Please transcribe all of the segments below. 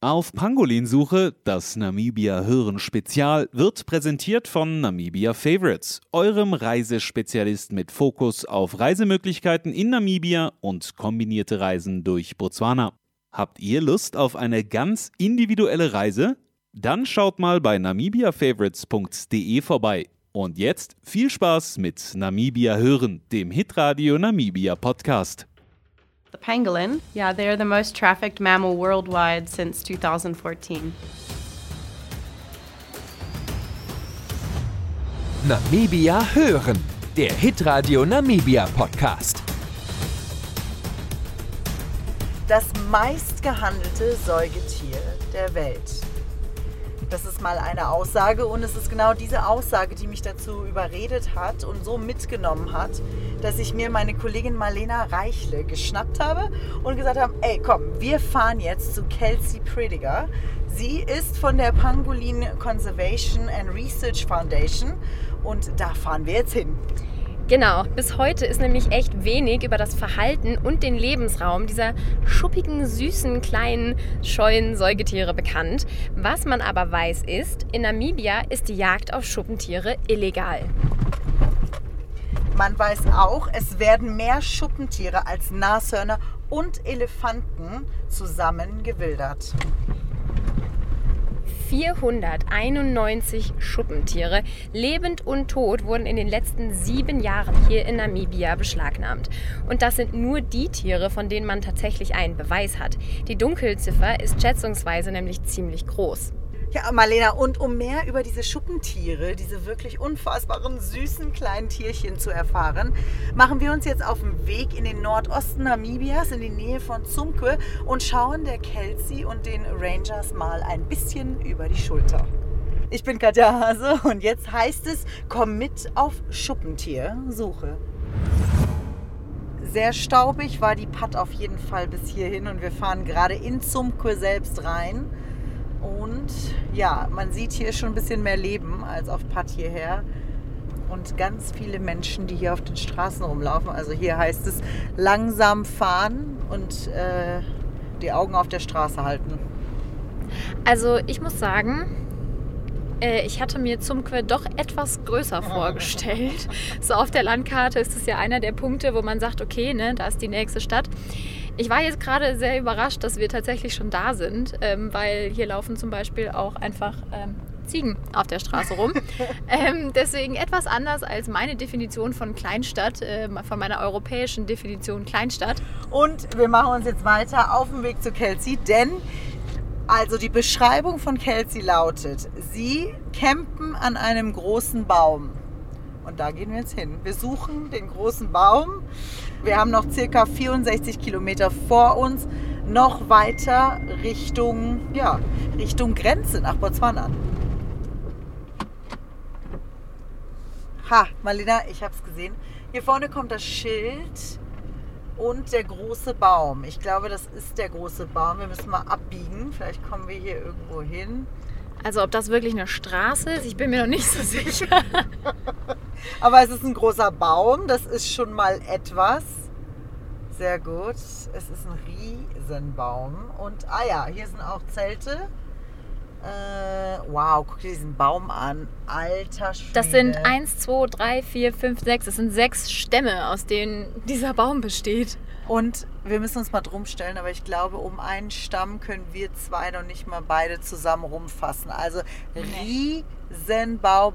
Auf Pangolinsuche, das Namibia Hören Spezial, wird präsentiert von Namibia Favorites, eurem Reisespezialist mit Fokus auf Reisemöglichkeiten in Namibia und kombinierte Reisen durch Botswana. Habt ihr Lust auf eine ganz individuelle Reise? Dann schaut mal bei namibiafavorites.de vorbei. Und jetzt viel Spaß mit Namibia Hören, dem Hitradio Namibia Podcast. The pangolin, yeah, they're the most trafficked mammal worldwide since 2014. Namibia hören, der Hitradio Namibia Podcast. Das meistgehandelte Säugetier der Welt. Das ist mal eine Aussage und es ist genau diese Aussage, die mich dazu überredet hat und so mitgenommen hat, dass ich mir meine Kollegin Marlena Reichle geschnappt habe und gesagt habe, ey komm, wir fahren jetzt zu Kelsey Prediger. Sie ist von der Pangolin Conservation and Research Foundation und da fahren wir jetzt hin. Genau, bis heute ist nämlich echt wenig über das Verhalten und den Lebensraum dieser schuppigen, süßen, kleinen, scheuen Säugetiere bekannt. Was man aber weiß ist, in Namibia ist die Jagd auf Schuppentiere illegal. Man weiß auch, es werden mehr Schuppentiere als Nashörner und Elefanten zusammen gewildert. 491 Schuppentiere, lebend und tot, wurden in den letzten sieben Jahren hier in Namibia beschlagnahmt. Und das sind nur die Tiere, von denen man tatsächlich einen Beweis hat. Die Dunkelziffer ist schätzungsweise nämlich ziemlich groß. Ja, Marlena, und um mehr über diese Schuppentiere, diese wirklich unfassbaren, süßen kleinen Tierchen zu erfahren, machen wir uns jetzt auf den Weg in den Nordosten Namibias, in die Nähe von Zumkwe und schauen der Kelsey und den Rangers mal ein bisschen über die Schulter. Ich bin Katja Hase und jetzt heißt es, komm mit auf Schuppentiersuche. Sehr staubig war die Patt auf jeden Fall bis hierhin und wir fahren gerade in Zumkwe selbst rein. Und ja, man sieht hier schon ein bisschen mehr Leben als auf Patt hierher. Und ganz viele Menschen, die hier auf den Straßen rumlaufen. Also hier heißt es langsam fahren und äh, die Augen auf der Straße halten. Also ich muss sagen, äh, ich hatte mir Zumque doch etwas größer vorgestellt. So auf der Landkarte ist es ja einer der Punkte, wo man sagt, okay, ne, da ist die nächste Stadt. Ich war jetzt gerade sehr überrascht, dass wir tatsächlich schon da sind, ähm, weil hier laufen zum Beispiel auch einfach ähm, Ziegen auf der Straße rum. ähm, deswegen etwas anders als meine Definition von Kleinstadt, äh, von meiner europäischen Definition Kleinstadt. Und wir machen uns jetzt weiter auf dem Weg zu Kelsey, denn also die Beschreibung von Kelsey lautet, sie campen an einem großen Baum. Und da gehen wir jetzt hin. Wir suchen den großen Baum. Wir haben noch circa 64 Kilometer vor uns, noch weiter Richtung, ja, Richtung Grenze nach Botswana. Ha, Marlena, ich habe es gesehen. Hier vorne kommt das Schild und der große Baum. Ich glaube, das ist der große Baum. Wir müssen mal abbiegen. Vielleicht kommen wir hier irgendwo hin. Also ob das wirklich eine Straße ist, ich bin mir noch nicht so sicher. Aber es ist ein großer Baum, das ist schon mal etwas. Sehr gut. Es ist ein Riesenbaum. Und ah ja, hier sind auch Zelte. Äh, wow, guck dir diesen Baum an. Alter Schwede. Das sind 1, 2, 3, 4, 5, 6. Das sind sechs Stämme, aus denen dieser Baum besteht. Und wir müssen uns mal drum stellen, aber ich glaube, um einen Stamm können wir zwei noch nicht mal beide zusammen rumfassen. Also Riesenbaum.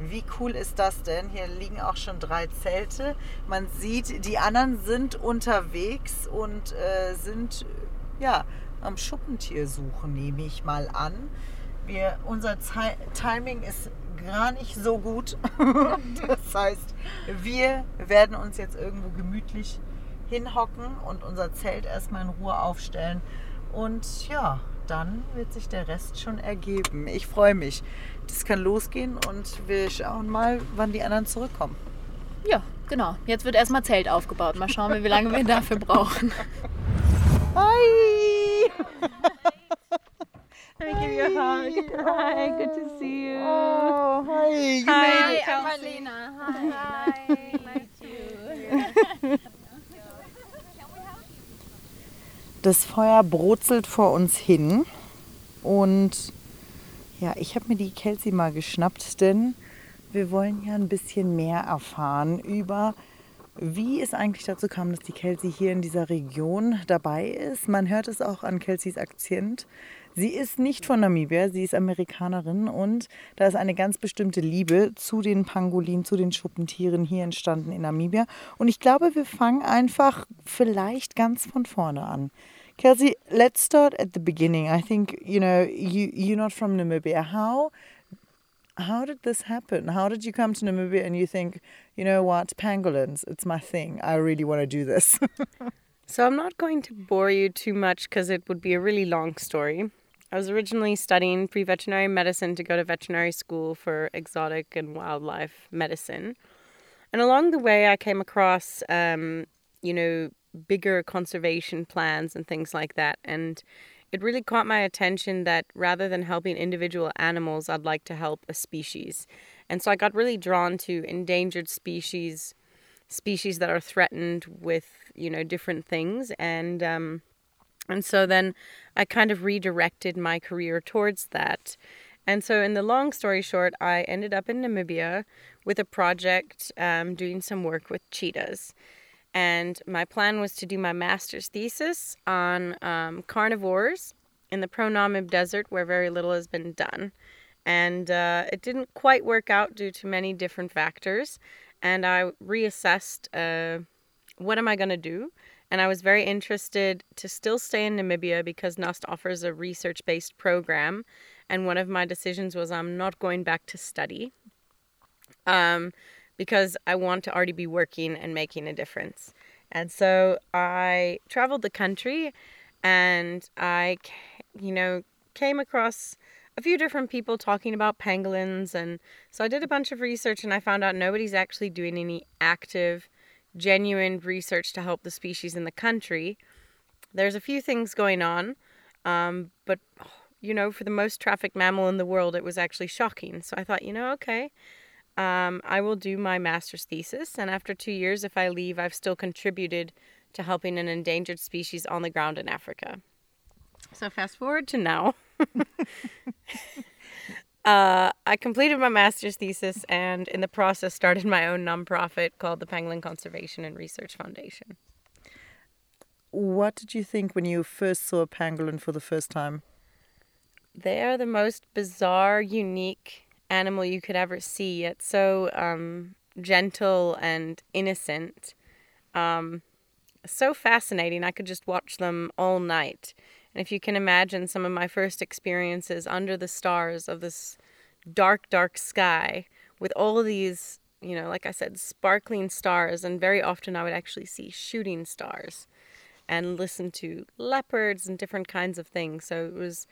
Wie cool ist das denn? Hier liegen auch schon drei Zelte. Man sieht, die anderen sind unterwegs und äh, sind ja am Schuppentier suchen, nehme ich mal an. Wir, unser Ti- Timing ist gar nicht so gut. das heißt, wir werden uns jetzt irgendwo gemütlich hinhocken und unser Zelt erstmal in Ruhe aufstellen. Und ja, dann wird sich der Rest schon ergeben. Ich freue mich. Das kann losgehen und wir schauen mal, wann die anderen zurückkommen. Ja, genau. Jetzt wird erstmal Zelt aufgebaut. Mal schauen, wir, wie lange wir dafür brauchen. Hi! Let me give you a hug. Hi, good to see you. Oh, hi! You Hi, made it. I'm Marlena. Hi. Nice to Das Feuer brutzelt vor uns hin und ja, ich habe mir die Kelsey mal geschnappt, denn wir wollen ja ein bisschen mehr erfahren über wie es eigentlich dazu kam, dass die Kelsey hier in dieser Region dabei ist. Man hört es auch an Kelseys Akzent. Sie ist nicht von Namibia, sie ist Amerikanerin und da ist eine ganz bestimmte Liebe zu den Pangolinen, zu den Schuppentieren hier entstanden in Namibia. Und ich glaube, wir fangen einfach vielleicht ganz von vorne an. Kelsey, let's start at the beginning. I think, you know, you, you're not from Namibia. How how did this happen? How did you come to Namibia and you think, you know what, pangolins, it's my thing. I really want to do this. so I'm not going to bore you too much because it would be a really long story. I was originally studying pre veterinary medicine to go to veterinary school for exotic and wildlife medicine. And along the way, I came across, um, you know, bigger conservation plans and things like that. And it really caught my attention that rather than helping individual animals, I'd like to help a species. And so I got really drawn to endangered species, species that are threatened with, you know, different things. And, um, and so then I kind of redirected my career towards that. And so, in the long story short, I ended up in Namibia with a project um, doing some work with cheetahs and my plan was to do my master's thesis on um, carnivores in the Pro Namib Desert, where very little has been done. And uh, it didn't quite work out due to many different factors. And I reassessed uh, what am I going to do? And I was very interested to still stay in Namibia because NUST offers a research based program. And one of my decisions was I'm not going back to study. Um, because I want to already be working and making a difference. And so I traveled the country and I, you know, came across a few different people talking about pangolins. And so I did a bunch of research and I found out nobody's actually doing any active, genuine research to help the species in the country. There's a few things going on, um, but you know, for the most trafficked mammal in the world, it was actually shocking. So I thought, you know, okay, um, I will do my master's thesis, and after two years, if I leave, I've still contributed to helping an endangered species on the ground in Africa. So, fast forward to now. uh, I completed my master's thesis and, in the process, started my own nonprofit called the Pangolin Conservation and Research Foundation. What did you think when you first saw a pangolin for the first time? They are the most bizarre, unique, animal you could ever see. It's so um, gentle and innocent. Um, so fascinating. I could just watch them all night. And if you can imagine some of my first experiences under the stars of this dark, dark sky with all these, you know, like I said, sparkling stars, and very often I would actually see shooting stars and listen to leopards and different kinds of things. So it was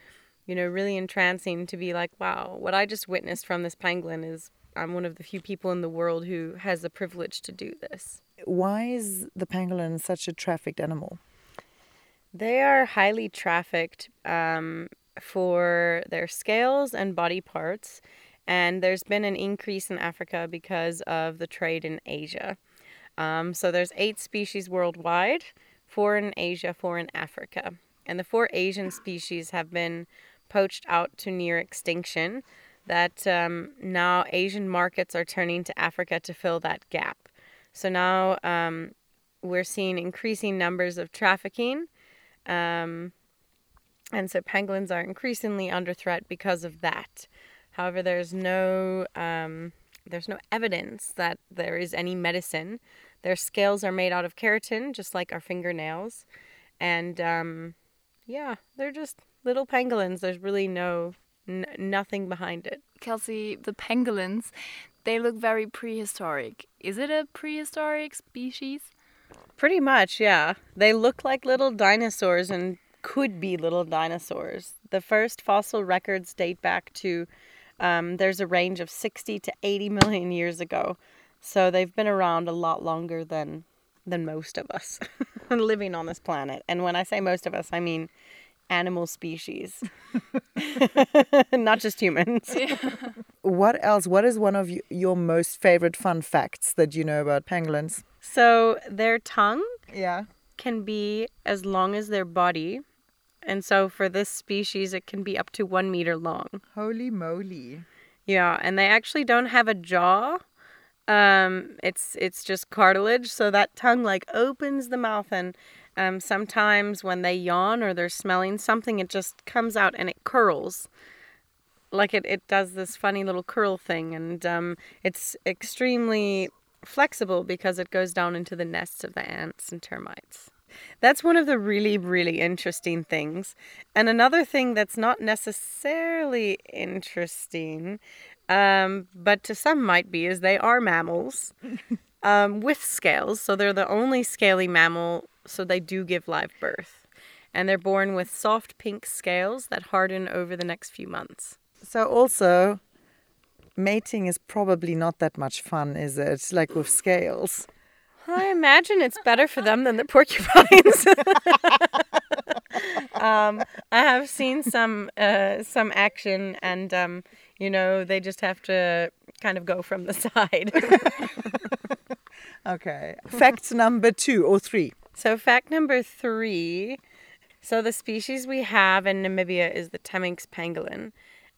you know, really entrancing to be like, wow, what I just witnessed from this pangolin is I'm one of the few people in the world who has the privilege to do this. Why is the pangolin such a trafficked animal? They are highly trafficked um, for their scales and body parts, and there's been an increase in Africa because of the trade in Asia. Um, so there's eight species worldwide, four in Asia, four in Africa, and the four Asian species have been poached out to near extinction, that um, now Asian markets are turning to Africa to fill that gap. So now um, we're seeing increasing numbers of trafficking. Um, and so pangolins are increasingly under threat because of that. However, there's no um, there's no evidence that there is any medicine. Their scales are made out of keratin, just like our fingernails, and um, yeah, they're just little pangolins. There's really no n- nothing behind it. Kelsey, the pangolins, they look very prehistoric. Is it a prehistoric species? Pretty much, yeah. They look like little dinosaurs and could be little dinosaurs. The first fossil records date back to um, there's a range of 60 to 80 million years ago. So they've been around a lot longer than than most of us living on this planet. And when I say most of us, I mean animal species, not just humans. Yeah. What else? What is one of your most favorite fun facts that you know about pangolins? So their tongue, yeah, can be as long as their body. And so for this species, it can be up to one meter long. Holy moly. Yeah, and they actually don't have a jaw. Um, it's it's just cartilage, so that tongue like opens the mouth, and um, sometimes when they yawn or they're smelling something, it just comes out and it curls, like it it does this funny little curl thing, and um, it's extremely flexible because it goes down into the nests of the ants and termites. That's one of the really, really interesting things. And another thing that's not necessarily interesting, um, but to some might be, is they are mammals um, with scales. So they're the only scaly mammal, so they do give live birth. And they're born with soft pink scales that harden over the next few months. So also, mating is probably not that much fun, is it? Like with scales. I imagine it's better for them than the porcupines. um, I have seen some uh, some action, and um, you know they just have to kind of go from the side. Okay. Fact number two or three. So fact number three. So the species we have in Namibia is the Temminck's pangolin,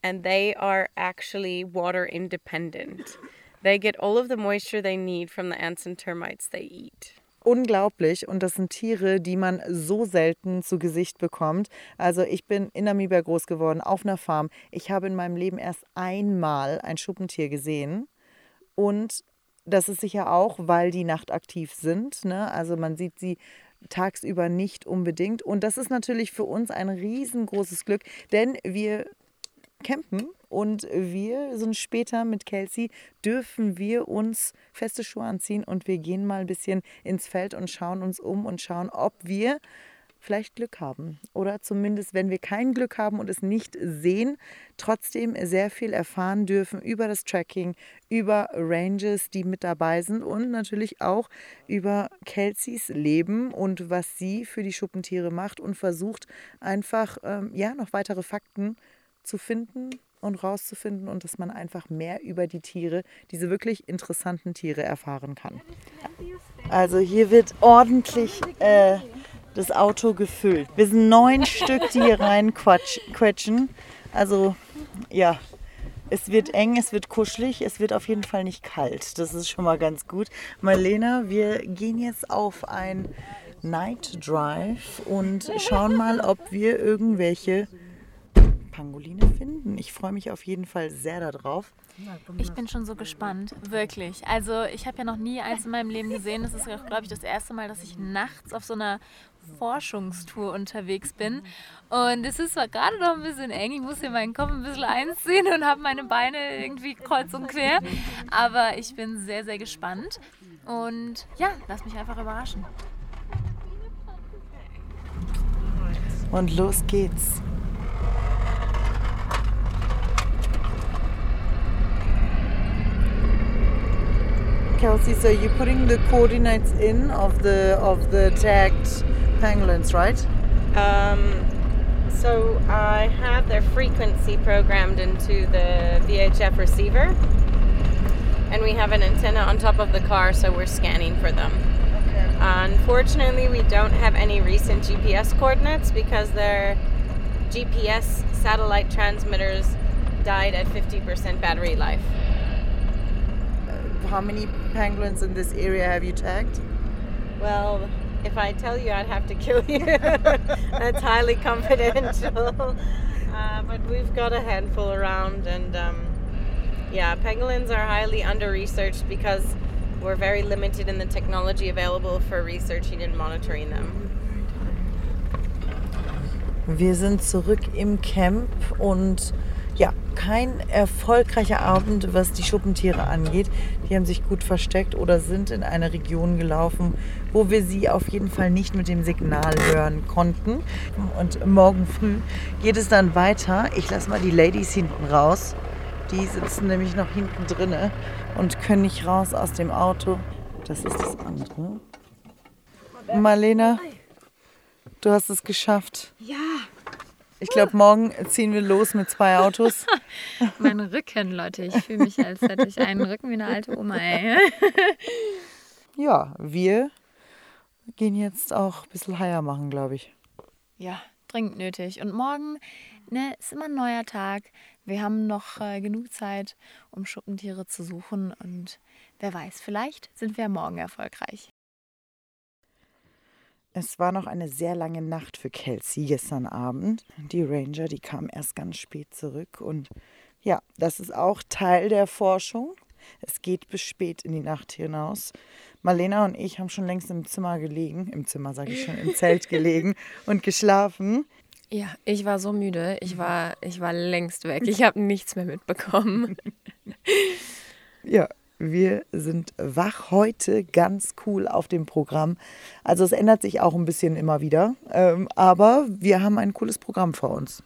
and they are actually water independent. They get all of the moisture they need from the ants and termites they eat. Unglaublich. Und das sind Tiere, die man so selten zu Gesicht bekommt. Also ich bin in Namibia groß geworden, auf einer Farm. Ich habe in meinem Leben erst einmal ein Schuppentier gesehen. Und das ist sicher auch, weil die nachtaktiv sind. Ne? Also man sieht sie tagsüber nicht unbedingt. Und das ist natürlich für uns ein riesengroßes Glück, denn wir campen und wir sind später mit Kelsey, dürfen wir uns feste Schuhe anziehen und wir gehen mal ein bisschen ins Feld und schauen uns um und schauen, ob wir vielleicht Glück haben. Oder zumindest, wenn wir kein Glück haben und es nicht sehen, trotzdem sehr viel erfahren dürfen über das Tracking, über Ranges, die mit dabei sind und natürlich auch über Kelseys Leben und was sie für die Schuppentiere macht und versucht einfach ähm, ja noch weitere Fakten zu finden und rauszufinden und dass man einfach mehr über die Tiere, diese wirklich interessanten Tiere erfahren kann. Also hier wird ordentlich äh, das Auto gefüllt. Wir sind neun Stück, die hier reinquetschen. Also ja, es wird eng, es wird kuschelig, es wird auf jeden Fall nicht kalt. Das ist schon mal ganz gut. Marlena, wir gehen jetzt auf ein Night Drive und schauen mal, ob wir irgendwelche Pangoline finden. Ich freue mich auf jeden Fall sehr darauf. Ich bin schon so gespannt, wirklich. Also ich habe ja noch nie eins in meinem Leben gesehen. Das ist, glaube ich, das erste Mal, dass ich nachts auf so einer Forschungstour unterwegs bin. Und es ist zwar gerade noch ein bisschen eng, ich muss hier meinen Kopf ein bisschen einziehen und habe meine Beine irgendwie kreuz und quer. Aber ich bin sehr, sehr gespannt. Und ja, lass mich einfach überraschen. Und los geht's. Kelsey, so you're putting the coordinates in of the of the tagged pangolins, right? Um, so I have their frequency programmed into the VHF receiver, and we have an antenna on top of the car, so we're scanning for them. Okay. Unfortunately, we don't have any recent GPS coordinates because their GPS satellite transmitters died at 50% battery life. How many pangolins in this area have you tagged? Well, if I tell you, I'd have to kill you. That's highly confidential. Uh, but we've got a handful around, and um, yeah, pangolins are highly under researched because we're very limited in the technology available for researching and monitoring them. Wir sind zurück im Camp und ja, kein erfolgreicher Abend, was die Schuppentiere angeht. Die haben sich gut versteckt oder sind in eine Region gelaufen, wo wir sie auf jeden Fall nicht mit dem Signal hören konnten. Und morgen früh geht es dann weiter. Ich lasse mal die Ladies hinten raus. Die sitzen nämlich noch hinten drinne und können nicht raus aus dem Auto. Das ist das andere. Marlena, du hast es geschafft. Ja, Ich glaube, morgen ziehen wir los mit zwei Autos. mein Rücken, Leute. Ich fühle mich, als hätte ich einen Rücken wie eine alte Oma, ey. Ja, wir gehen jetzt auch ein bisschen Haier machen, glaube ich. Ja, dringend nötig. Und morgen ne, ist immer ein neuer Tag. Wir haben noch äh, genug Zeit, um Schuppentiere zu suchen. Und wer weiß, vielleicht sind wir morgen erfolgreich. Es war noch eine sehr lange Nacht für Kelsey gestern Abend. Die Ranger, die kamen erst ganz spät zurück. Und ja, das ist auch Teil der Forschung. Es geht bis spät in die Nacht hinaus. Marlena und ich haben schon längst im Zimmer gelegen, im Zimmer sage ich schon, im Zelt gelegen und geschlafen. Ja, ich war so müde. Ich war, ich war längst weg. Ich habe nichts mehr mitbekommen. Ja, wir sind wach heute, ganz cool auf dem Programm. Also es ändert sich auch ein bisschen immer wieder, ähm, aber wir haben ein cooles Programm vor uns.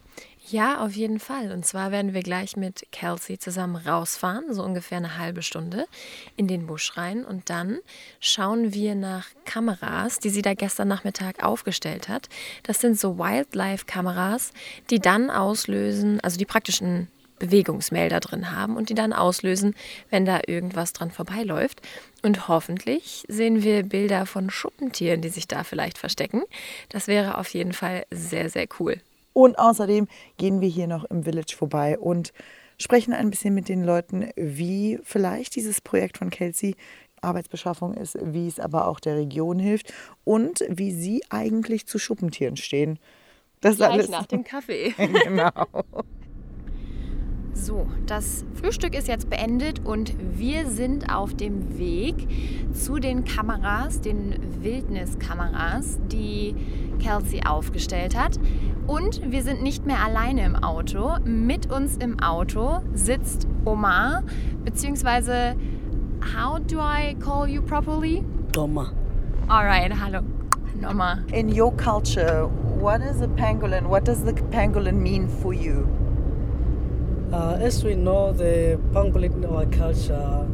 Ja, auf jeden Fall. Und zwar werden wir gleich mit Kelsey zusammen rausfahren, so ungefähr eine halbe Stunde in den Busch rein. Und dann schauen wir nach Kameras, die sie da gestern Nachmittag aufgestellt hat. Das sind so Wildlife-Kameras, die dann auslösen, also die praktischen Bewegungsmelder drin haben und die dann auslösen, wenn da irgendwas dran vorbeiläuft. Und hoffentlich sehen wir Bilder von Schuppentieren, die sich da vielleicht verstecken. Das wäre auf jeden Fall sehr, sehr cool. Und außerdem gehen wir hier noch im Village vorbei und sprechen ein bisschen mit den Leuten, wie vielleicht dieses Projekt von Kelsey Arbeitsbeschaffung ist, wie es aber auch der Region hilft und wie sie eigentlich zu Schuppentieren stehen. Das ist Gleich alles nach dem Kaffee. genau. So, das Frühstück ist jetzt beendet und wir sind auf dem Weg zu den Kameras, den Wildniskameras, die Kelsey aufgestellt hat. Und wir sind nicht mehr alleine im Auto. Mit uns im Auto sitzt Omar, beziehungsweise, how do I call you properly? Noma. Alright, hallo. Noma. In your culture, what is a pangolin? What does the pangolin mean for you? Uh, as we know, the pangolin in our culture,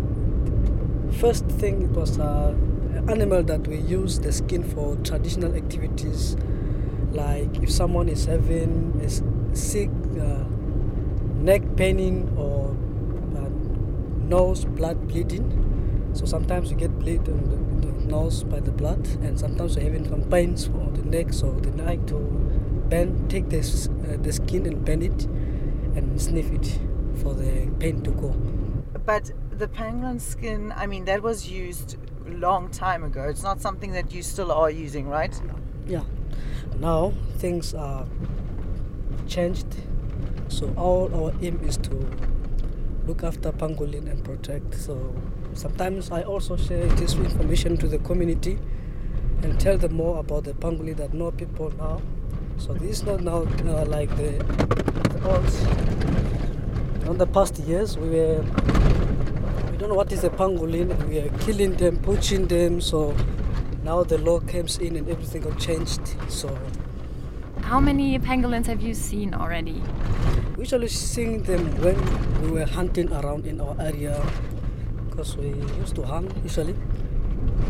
first thing it was an animal that we use the skin for traditional activities, like if someone is having a sick uh, neck paining or uh, nose blood bleeding. So sometimes you get bleed on the, the, nose by the blood, and sometimes you're having some pains on the neck, so the neck to bend, take this, uh, the skin and bend it and sniff it for the pain to go. But the pangolin skin, I mean, that was used a long time ago. It's not something that you still are using, right? Yeah. Now things are changed. So all our aim is to look after pangolin and protect. So sometimes I also share this information to the community and tell them more about the pangolin that no people now. So this is not now uh, like the, the old. In the past years, we were we don't know what is a pangolin. We are killing them, poaching them. So now the law comes in and everything got changed. So. How many pangolins have you seen already? We usually seeing them when we were hunting around in our area because we used to hunt usually.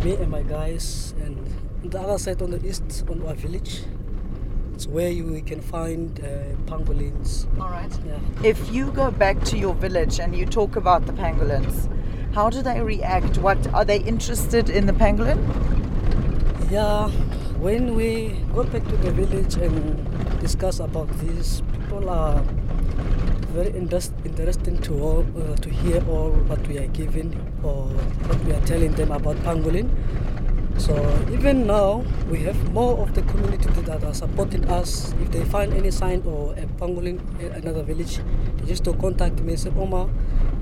Me and my guys, and on the other side on the east on our village, it's where you can find uh, pangolins. All right. Yeah. If you go back to your village and you talk about the pangolins, how do they react? What are they interested in the pangolin? Yeah, when we go back to the village and discuss about this, people are very interest, interesting to all, uh, to hear all what we are giving or what we are telling them about pangolin so even now, we have more of the community that are supporting us. If they find any sign or a pangolin in another village, they just to contact me and say, Oma,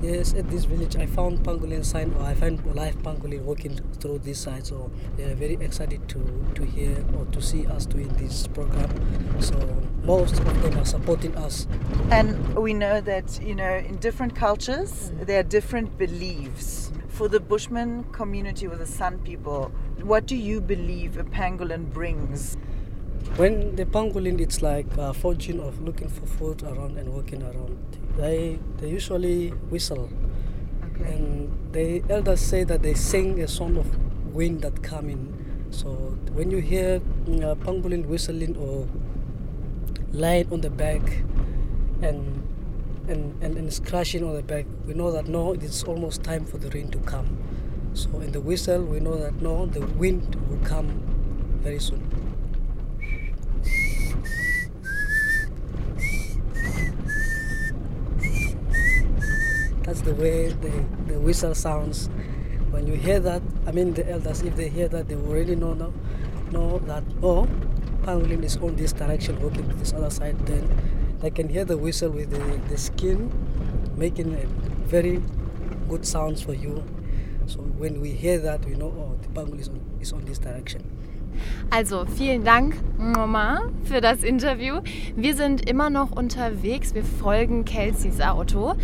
yes, at this village I found pangolin sign or I found a live pangolin walking through this side. So they are very excited to, to hear or to see us doing this program. So most of them are supporting us. And we know that, you know, in different cultures, mm. there are different beliefs. For the Bushman community or the San people, what do you believe a pangolin brings? When the pangolin, it's like uh, a fortune of looking for food around and walking around. They they usually whistle, okay. and the elders say that they sing a song of wind that come in. So when you hear a pangolin whistling or lying on the back, and and, and, and scratching on the back, we know that no, it's almost time for the rain to come. So in the whistle, we know that no, the wind will come very soon. That's the way the, the whistle sounds. When you hear that, I mean the elders, if they hear that, they will really know know, know that oh, pangolin is on this direction, walking to this other side. Then they can hear the whistle with the, the skin making a very good sounds for you. So when we hear that, we know oh, the pangolin is on, is on this direction. Also vielen Dank, Mama, für das Interview. Wir sind immer noch unterwegs. Wir folgen Kelseys Auto.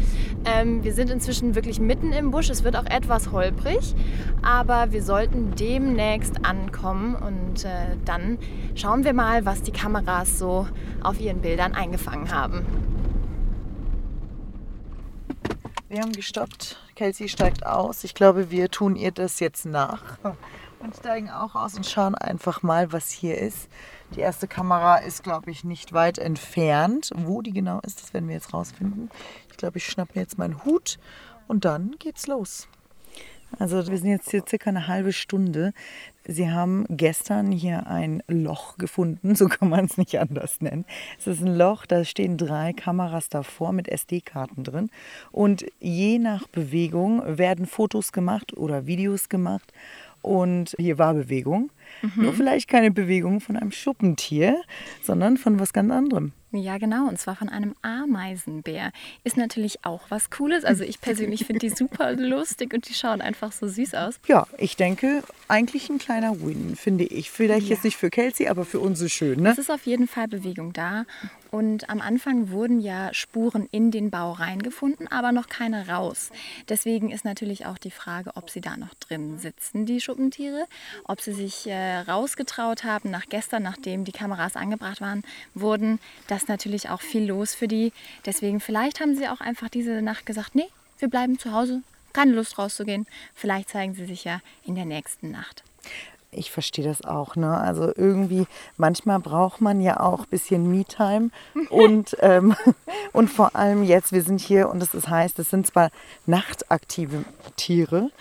Ähm, wir sind inzwischen wirklich mitten im Busch. Es wird auch etwas holprig, aber wir sollten demnächst ankommen und äh, dann schauen wir mal, was die Kameras so auf ihren Bildern eingefangen haben. Wir haben gestoppt. Kelsey steigt aus. Ich glaube, wir tun ihr das jetzt nach und steigen auch aus und schauen einfach mal, was hier ist. Die erste Kamera ist, glaube ich, nicht weit entfernt. Wo die genau ist, das werden wir jetzt rausfinden. Ich glaube, ich schnappe mir jetzt meinen Hut und dann geht's los. Also wir sind jetzt hier circa eine halbe Stunde. Sie haben gestern hier ein Loch gefunden, so kann man es nicht anders nennen. Es ist ein Loch, da stehen drei Kameras davor mit SD-Karten drin. Und je nach Bewegung werden Fotos gemacht oder Videos gemacht. Und hier war Bewegung. Nur vielleicht keine Bewegung von einem Schuppentier, sondern von was ganz anderem. Ja, genau, und zwar von einem Ameisenbär. Ist natürlich auch was Cooles. Also ich persönlich finde die super lustig und die schauen einfach so süß aus. Ja, ich denke, eigentlich ein kleiner Win, finde ich. Vielleicht jetzt nicht für Kelsey, aber für uns ist schön, ne? Es ist auf jeden Fall Bewegung da. Und am Anfang wurden ja Spuren in den Bau reingefunden, aber noch keine raus. Deswegen ist natürlich auch die Frage, ob sie da noch drin sitzen, die Schuppentiere. Ob sie sich äh, rausgetraut haben nach gestern, nachdem die Kameras angebracht waren, wurden. Das ist natürlich auch viel los für die. Deswegen vielleicht haben sie auch einfach diese Nacht gesagt, nee, wir bleiben zu Hause. Keine Lust rauszugehen. Vielleicht zeigen sie sich ja in der nächsten Nacht. Ich verstehe das auch. Ne? Also irgendwie, manchmal braucht man ja auch ein bisschen Me-Time. Und, ähm, und vor allem jetzt, wir sind hier und es ist heißt, es sind zwar nachtaktive Tiere,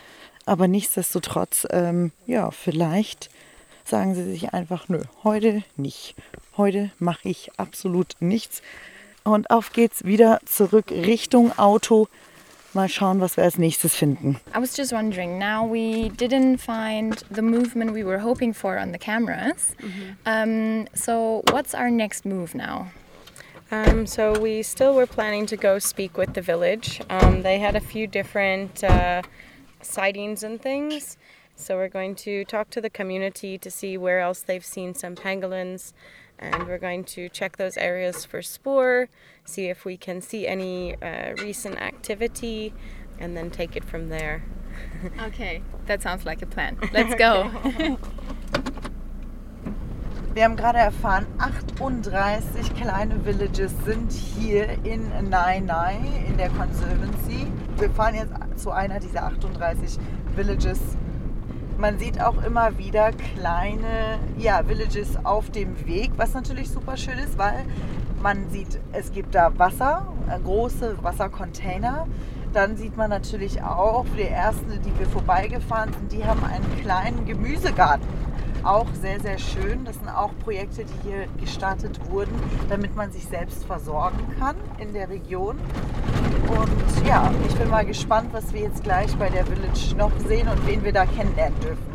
aber nichtsdestotrotz, ähm, ja, vielleicht sagen sie sich einfach, nö, heute nicht. Heute mache ich absolut nichts. Und auf geht's wieder zurück Richtung Auto. Mal schauen, was wir als nächstes finden. I was just wondering, now we didn't find the movement we were hoping for on the cameras. Um, so what's our next move now? Um, so we still were planning to go speak with the village. Um, they had a few different uh, sightings and things. So we're going to talk to the community to see where else they've seen some pangolins. And we're going to check those areas for spoor, see if we can see any uh, recent activity, and then take it from there. Okay, that sounds like a plan. Let's go. Wir haben gerade erfahren, 38 kleine Villages sind hier in Nyae Nyae in der Conservancy. Wir fahren jetzt zu einer dieser 38 Villages. Man sieht auch immer wieder kleine ja, Villages auf dem Weg, was natürlich super schön ist, weil man sieht, es gibt da Wasser, äh, große Wassercontainer. Dann sieht man natürlich auch, die ersten, die wir vorbeigefahren sind, die haben einen kleinen Gemüsegarten auch sehr, sehr schön. Das sind auch Projekte, die hier gestartet wurden, damit man sich selbst versorgen kann in der Region. Und ja, ich bin mal gespannt, was wir jetzt gleich bei der Village noch sehen und wen wir da kennenlernen dürfen.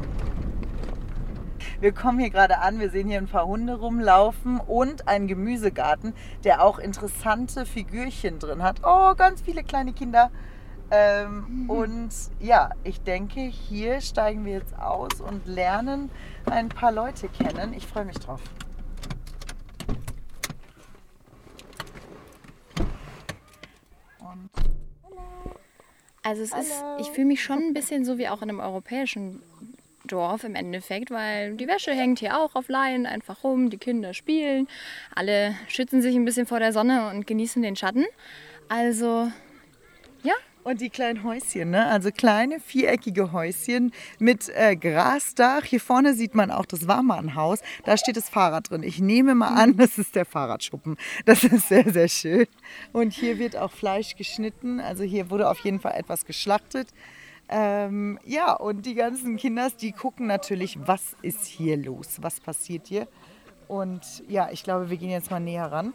Wir kommen hier gerade an, wir sehen hier ein paar Hunde rumlaufen und einen Gemüsegarten, der auch interessante Figürchen drin hat. Oh, ganz viele kleine Kinder. Ähm, und ja, ich denke, hier steigen wir jetzt aus und lernen ein paar Leute kennen. Ich freue mich drauf. Und Also es ist, ich fühle mich schon ein bisschen so wie auch in einem europäischen Dorf im Endeffekt, weil die Wäsche hängt hier auch auf Leinen einfach rum, die Kinder spielen, alle schützen sich ein bisschen vor der Sonne und genießen den Schatten. Also ja, Und die kleinen Häuschen, ne? also kleine viereckige Häuschen mit äh, Grasdach. Hier vorne sieht man auch das Warmannhaus. Da steht das Fahrrad drin. Ich nehme mal an, das ist der Fahrradschuppen. Das ist sehr, sehr schön. Und hier wird auch Fleisch geschnitten. Also hier wurde auf jeden Fall etwas geschlachtet. Ähm, ja, und die ganzen Kinders, die gucken natürlich, was ist hier los, was passiert hier. Und ja, ich glaube, wir gehen jetzt mal näher ran.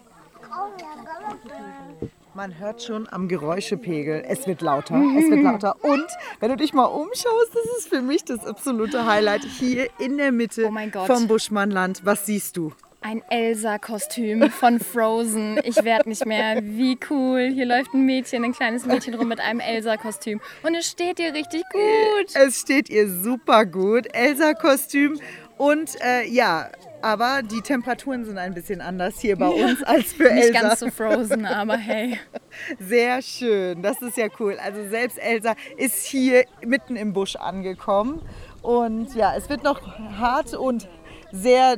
Man hört schon am Geräuschepegel, es wird lauter, es wird lauter. Und wenn du dich mal umschaust, das ist für mich das absolute Highlight hier in der Mitte Oh mein Gott. vom Buschmannland. Was siehst du? Ein Elsa-Kostüm von Frozen. Ich werde nicht mehr. Wie cool. Hier läuft ein Mädchen, ein kleines Mädchen rum mit einem Elsa-Kostüm. Und es steht ihr richtig gut. Es steht ihr super gut. Elsa-Kostüm. Und äh, ja, aber die Temperaturen sind ein bisschen anders hier bei uns als für Nicht Elsa. ganz so Frozen, aber hey. Sehr schön, das ist ja cool. Also selbst Elsa ist hier mitten im Busch angekommen. Und ja, es wird noch hart und sehr,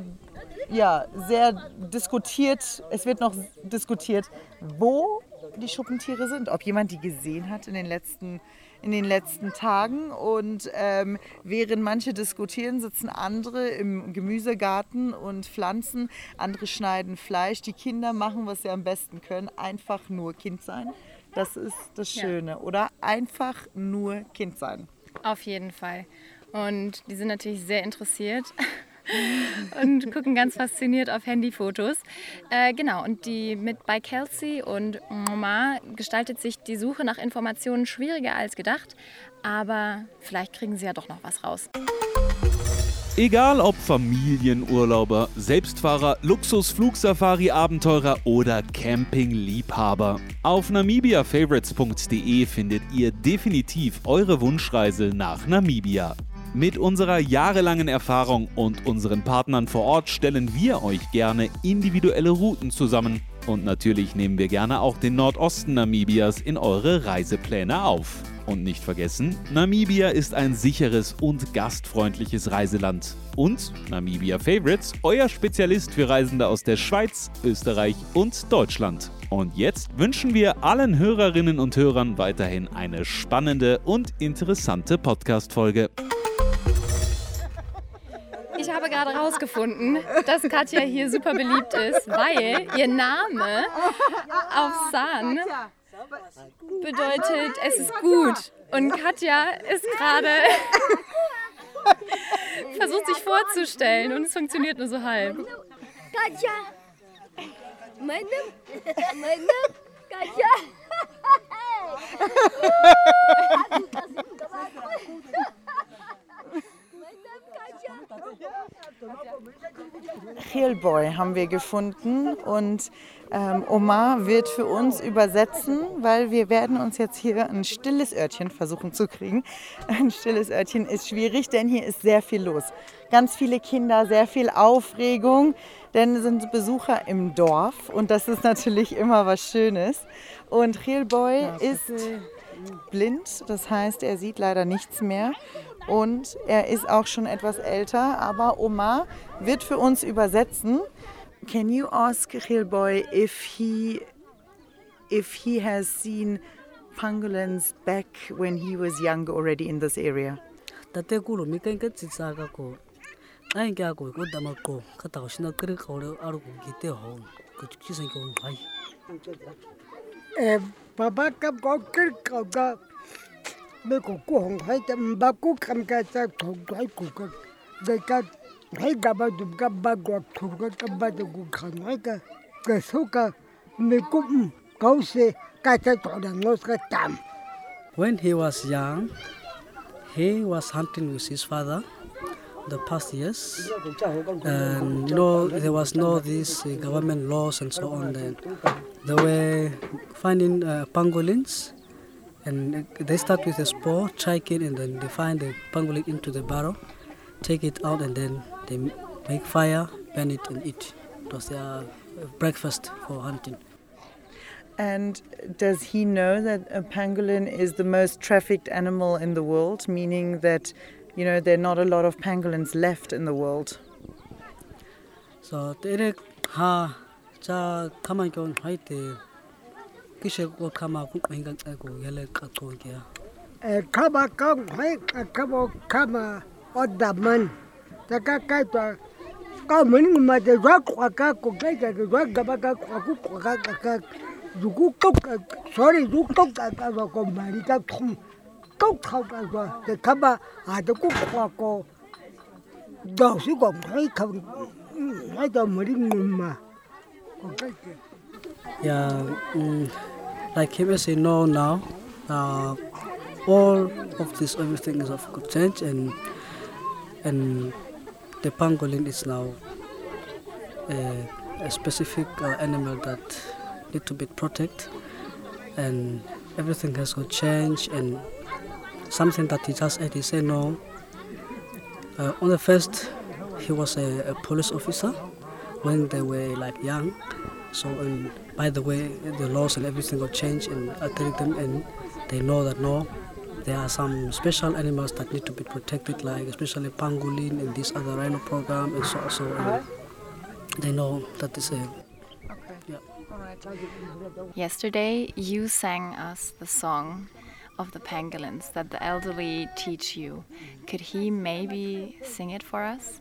ja, sehr diskutiert. Es wird noch diskutiert, wo die Schuppentiere sind. Ob jemand die gesehen hat in den letzten, in den letzten Tagen. Und ähm, während manche diskutieren, sitzen andere im Gemüsegarten und pflanzen. Andere schneiden Fleisch. Die Kinder machen, was sie am besten können. Einfach nur Kind sein. Das ist das Ja. Schöne, oder? Einfach nur Kind sein. Auf jeden Fall. Und die sind natürlich sehr interessiert und gucken ganz fasziniert auf Handyfotos. Äh, genau, und die mit bei Kelsey und Mama gestaltet sich die Suche nach Informationen schwieriger als gedacht, aber vielleicht kriegen sie ja doch noch was raus. Egal ob Familienurlauber, Selbstfahrer, Luxus-Flugsafari-Abenteurer oder Camping-Liebhaber. Auf namibiafavorites.de findet ihr definitiv eure Wunschreise nach Namibia. Mit unserer jahrelangen Erfahrung und unseren Partnern vor Ort stellen wir euch gerne individuelle Routen zusammen. Und natürlich nehmen wir gerne auch den Nordosten Namibias in eure Reisepläne auf. Und nicht vergessen, Namibia ist ein sicheres und gastfreundliches Reiseland. Und Namibia Favorites, euer Spezialist für Reisende aus der Schweiz, Österreich und Deutschland. Und jetzt wünschen wir allen Hörerinnen und Hörern weiterhin eine spannende und interessante Podcast-Folge. Ich habe gerade herausgefunden, dass Katja hier super beliebt ist, weil ihr Name auf San bedeutet, es ist gut. Und Katja ist gerade versucht sich vorzustellen und es funktioniert nur so halb. Katja. Mein Name, mein Name, Katja. Hillboy haben wir gefunden und ähm, Omar wird für uns übersetzen, weil wir werden uns jetzt hier ein stilles Örtchen versuchen zu kriegen. Ein stilles Örtchen ist schwierig, denn hier ist sehr viel los. Ganz viele Kinder, sehr viel Aufregung, denn es sind Besucher im Dorf und das ist natürlich immer was Schönes. Und Hillboy ist blind, das heißt, er sieht leider nichts mehr und er ist auch schon etwas älter, aber Omar wird für uns übersetzen. Can you ask Khilboy if he if he has seen pangolins back when he was young already in this area? 다때구로 미땡게 지사가고 아이가고 고다마고 갔다고 신나 그리 거려 알고 기때 호 그치선 경 바이 에 바바캅 거클 거가 when he was young he was hunting with his father the past years and you know there was no these uh, government laws and so on then. They were finding uh, pangolins and they start with a spore strike it and then they find the pangolin into the barrel take it out and then they make fire burn it and eat it was their uh, breakfast for hunting And does he know that a pangolin is the most trafficked animal in the world, meaning that you know there are not a lot of pangolins left in the world? So ha cha kama kyon haite kishe ko kama kishe koqhama kwinkqinga nceko yeleqa chonke eqhaba ka eqhaba oqhama odamani takakaitwa kamuninqumate zwakrwakakho xejake zwagabakakho kukrwakakakho zikuxoxa sorry zikuxoxaxazwa kombani kaxhum xoxaxazwa eqhaba ade kukrwako dosikwa xeikha xeita mulinquma koxejake Yeah, mm, like KBS know now, uh, all of this, everything is of good change, and and the pangolin is now a, a specific uh, animal that need to be protected, and everything has got change, and something that he just said, he said no. Uh, on the first, he was a, a police officer when they were like young. So, and by the way, the laws and everything will change, and I tell them, and they know that no, there are some special animals that need to be protected, like especially pangolin and this other rhino program, and so so. And they know that is a yeah. Yesterday, you sang us the song of the pangolins that the elderly teach you. Could he maybe sing it for us?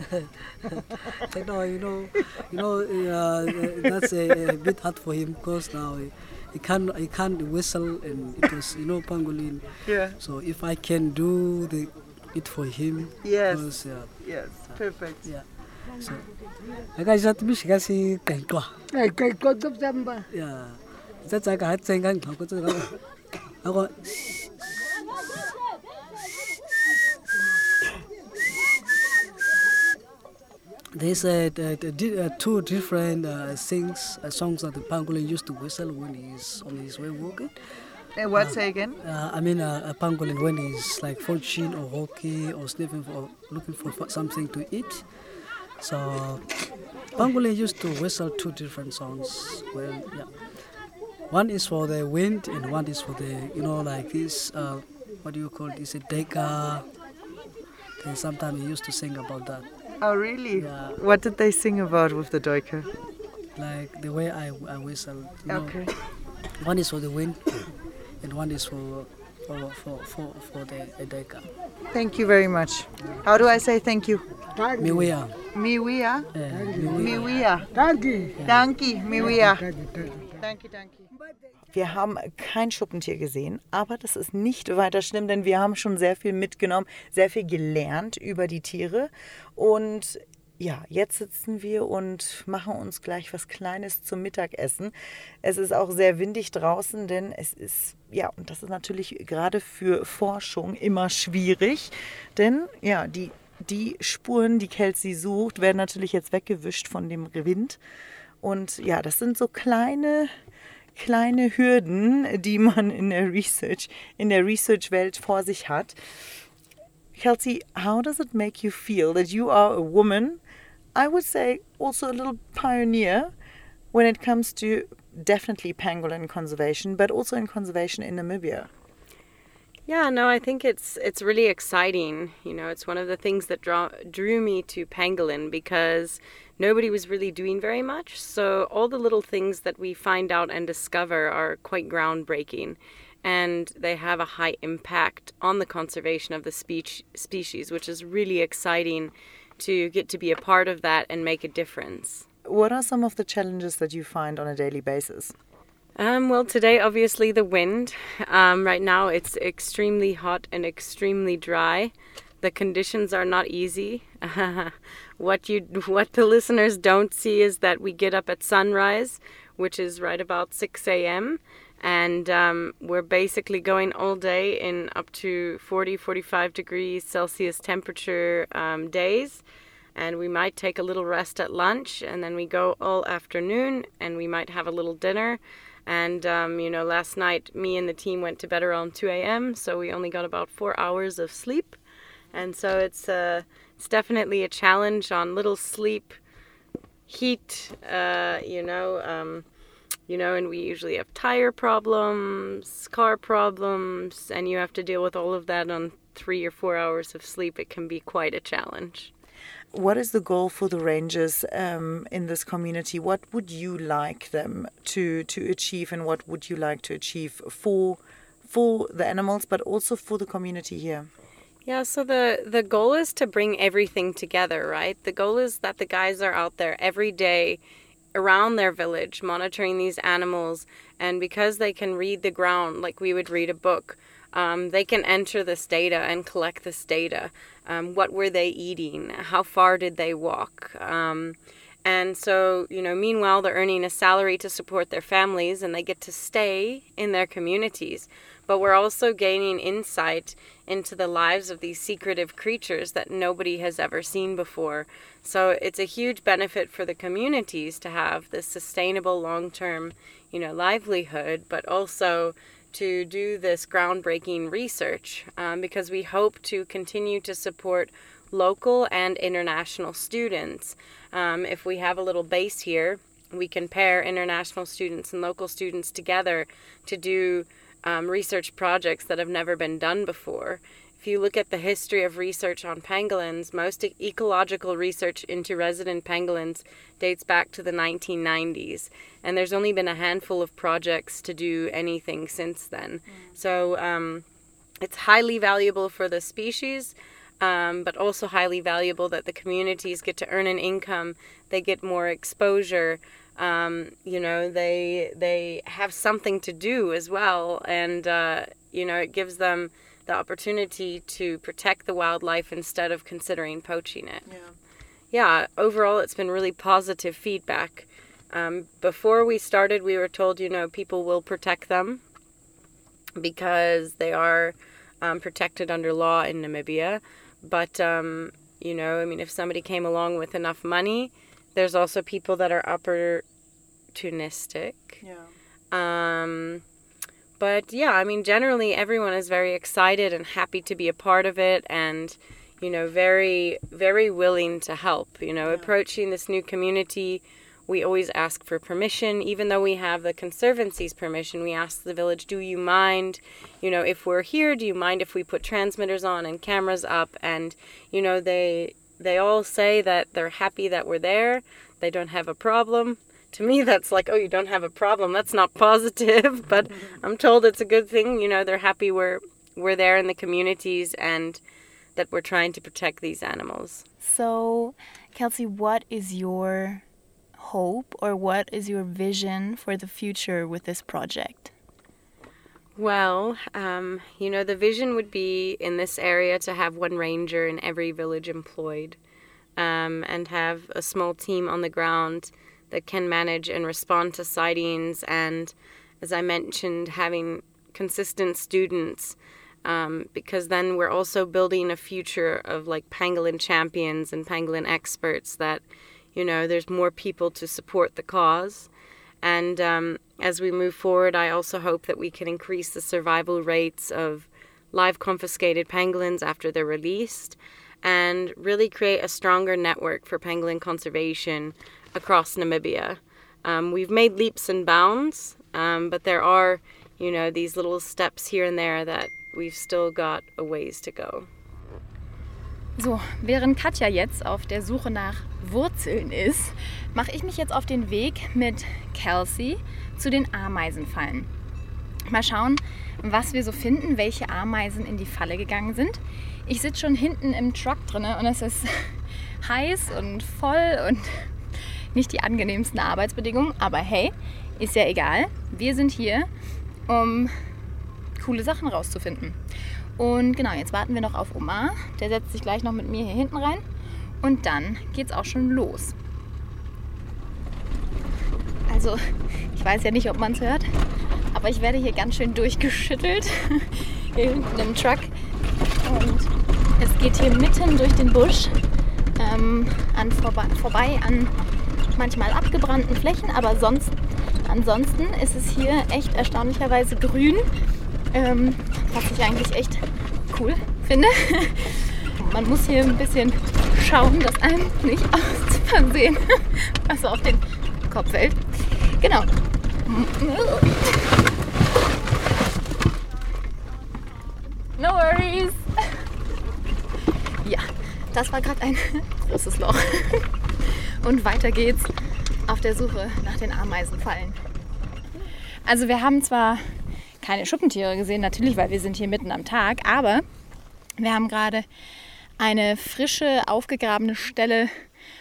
You know, you know, you know, uh, that's a, a, bit hard for him because now he, he can't, he can't whistle and it was, you know, pangolin. Yeah. So if I can do the it for him, Yes. because, yeah, Yes, perfect. yeah. So I got that miss kasi kai kwa. cái cái con tu sama Yeah. That's like I had saying kan ko to ako There's uh, the- the uh, two different uh, things, uh, songs that the pangolin used to whistle when he's on his way walking. Uh, what, say again? Uh, I mean, uh, a pangolin when he's like fortune or hockey or sniffing for looking for something to eat. So, pangolin used to whistle two different songs. Well, yeah, one is for the wind and one is for the you know like this. Uh, what do you call this? A duiker. Then sometimes he used to sing about that, Oh, really? Yeah. What did they sing about with the duiker? like the way I, I whistle. You know, Okay. One is for the wind, and one is for for for for, for the a deka. Thank you very much. How do I say thank you? Miwia. Miwea. Miwia. Danke. Danke, Miwia. Danke, danke. Danke, danke. Wir haben kein Schuppentier gesehen, aber das ist nicht weiter schlimm, denn wir haben schon sehr viel mitgenommen, sehr viel gelernt über die Tiere. Und ja, jetzt sitzen wir und machen uns gleich was Kleines zum Mittagessen. Es ist auch sehr windig draußen, denn es ist, ja, und das ist natürlich gerade für Forschung immer schwierig, denn ja, die, die Spuren, die Kelsey sucht, werden natürlich jetzt weggewischt von dem Wind. Und ja, das sind so kleine, kleine Hürden, die man in der Research, in der Research-Welt vor sich hat. Kelsey, how does it make you feel that you are a woman? I would say also a little pioneer when it comes to definitely pangolin conservation, but also in conservation in Namibia. Yeah, no, I think it's it's really exciting. You know, it's one of the things that draw, drew me to pangolin because nobody was really doing very much. So all the little things that we find out and discover are quite groundbreaking, and they have a high impact on the conservation of the speech, species, which is really exciting to get to be a part of that and make a difference. What are some of the challenges that you find on a daily basis? Um, well, today, obviously, the wind. Um, right now, it's extremely hot and extremely dry. The conditions are not easy. what you, what the listeners don't see is that we get up at sunrise, which is right about 6 a.m., and um, we're basically going all day in up to 40, 45 degrees Celsius temperature um, days. And we might take a little rest at lunch and then we go all afternoon and we might have a little dinner. And um, you know last night me and the team went to bed around 2 a.m so we only got about four hours of sleep. And so it's uh, it's definitely a challenge on little sleep, heat, uh, you know, um, you know, and we usually have tire problems, car problems, and you have to deal with all of that on three or four hours of sleep. It can be quite a challenge. What is the goal for the rangers um, in this community? What would you like them to to achieve, and what would you like to achieve for for the animals, but also for the community here? Yeah, so the the goal is to bring everything together, right? The goal is that the guys are out there every day around their village monitoring these animals and because they can read the ground like we would read a book um, they can enter this data and collect this data. Um, what were they eating? How far did they walk? Um, and so you know meanwhile they're earning a salary to support their families and they get to stay in their communities but we're also gaining insight into the lives of these secretive creatures that nobody has ever seen before. So it's a huge benefit for the communities to have this sustainable long-term, you know, livelihood, but also to do this groundbreaking research um, because we hope to continue to support local and international students. Um, if we have a little base here, we can pair international students and local students together to do um, research projects that have never been done before. If you look at the history of research on pangolins, most e- ecological research into resident pangolins dates back to the 1990s, and there's only been a handful of projects to do anything since then. So um, it's highly valuable for the species, um, but also highly valuable that the communities get to earn an income, they get more exposure, um, you know they they have something to do as well. And uh, you know it gives them the opportunity to protect the wildlife instead of considering poaching it. Yeah. yeah overall it's been really positive feedback. Um, before we started we were told you know people will protect them because they are um, protected under law in namibia. But um, you know i mean if somebody came along with enough money there's also people that are opportunistic Yeah. um, but yeah, I mean, generally everyone is very excited and happy to be a part of it, and you know, very very willing to help. You know, approaching this new community, we always ask for permission, even though we have the conservancy's permission. We ask the village, "Do you mind? You know, if we're here, do you mind if we put transmitters on and cameras up?" And you know, they they all say that they're happy that we're there. They don't have a problem to me that's like oh you don't have a problem that's not positive but i'm told it's a good thing you know they're happy we're we're there in the communities and that we're trying to protect these animals So, Kelsey, what is your hope or what is your vision for the future with this project? Well um, you know the vision would be in this area to have one ranger in every village employed um, and have a small team on the ground that can manage and respond to sightings and as i mentioned having consistent students um, because then we're also building a future of like pangolin champions and pangolin experts that you know there's more people to support the cause. And um, as we move forward i also hope that we can increase the survival rates of live confiscated pangolins after they're released and really create a stronger network for pangolin conservation across namibia. Um, we've made leaps and bounds um, but there are you know these little steps here and there that we've still got a ways to go. So, während Katja jetzt auf der Suche nach Wurzeln ist, mache ich mich jetzt auf den Weg mit Kelsey zu den Ameisenfallen. Mal schauen, was wir so finden, welche Ameisen in die Falle gegangen sind. Ich sitze schon hinten im Truck drin und es ist heiß und voll und nicht die angenehmsten Arbeitsbedingungen, aber hey, ist ja egal. Wir sind hier, um coole Sachen rauszufinden. Und genau, jetzt warten wir noch auf Omar. Der setzt sich gleich noch mit mir hier hinten rein. Und dann geht's auch schon los. Also, ich weiß ja nicht, ob man es hört, aber ich werde hier ganz schön durchgeschüttelt. Hinten im Truck. Und es geht hier mitten durch den Busch ähm, an vorbe vorbei an manchmal abgebrannten Flächen, aber sonst, ansonsten ist es hier echt erstaunlicherweise grün, ähm, was ich eigentlich echt cool finde. man muss hier ein bisschen schauen, dass einem nicht aus Versehen was auf den Kopf fällt. Genau. No worries. Ja, das war gerade ein großes Loch. Und weiter geht's auf der Suche nach den Ameisenfallen. Also wir haben zwar keine Schuppentiere gesehen, natürlich, weil wir sind hier mitten am Tag, aber wir haben gerade eine frische, aufgegrabene Stelle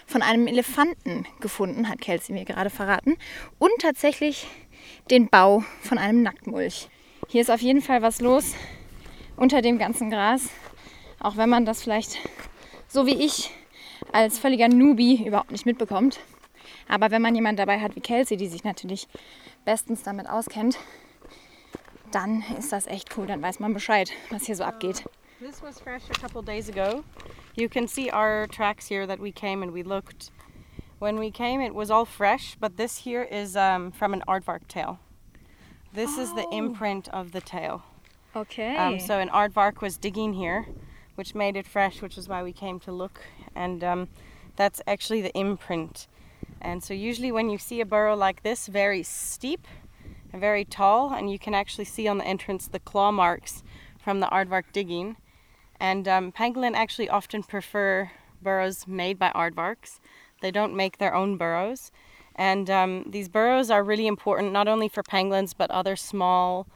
von einem Elefanten gefunden, hat Kelsey mir gerade verraten. Und tatsächlich den Bau von einem Nacktmulch. Hier ist auf jeden Fall was los unter dem ganzen Gras. Auch wenn man das vielleicht so wie ich als völliger Newbie überhaupt nicht mitbekommt. Aber wenn man jemand dabei hat wie Kelsey, die sich natürlich bestens damit auskennt, dann ist das echt cool. Dann weiß man Bescheid, was hier so abgeht. This was fresh a couple days ago. You can see our tracks here that we came and we looked. When we came, it was all fresh, but this here is um, from an aardvark tail. This is the imprint of the tail. Okay. Um, so an aardvark was digging here, which made it fresh, which is why we came to look. And um, that's actually the imprint. And so usually when you see a burrow like this, very steep and very tall, and you can actually see on the entrance the claw marks from the aardvark digging. And um, pangolin actually often prefer burrows made by aardvarks. They don't make their own burrows. And um, these burrows are really important not only for pangolins but other small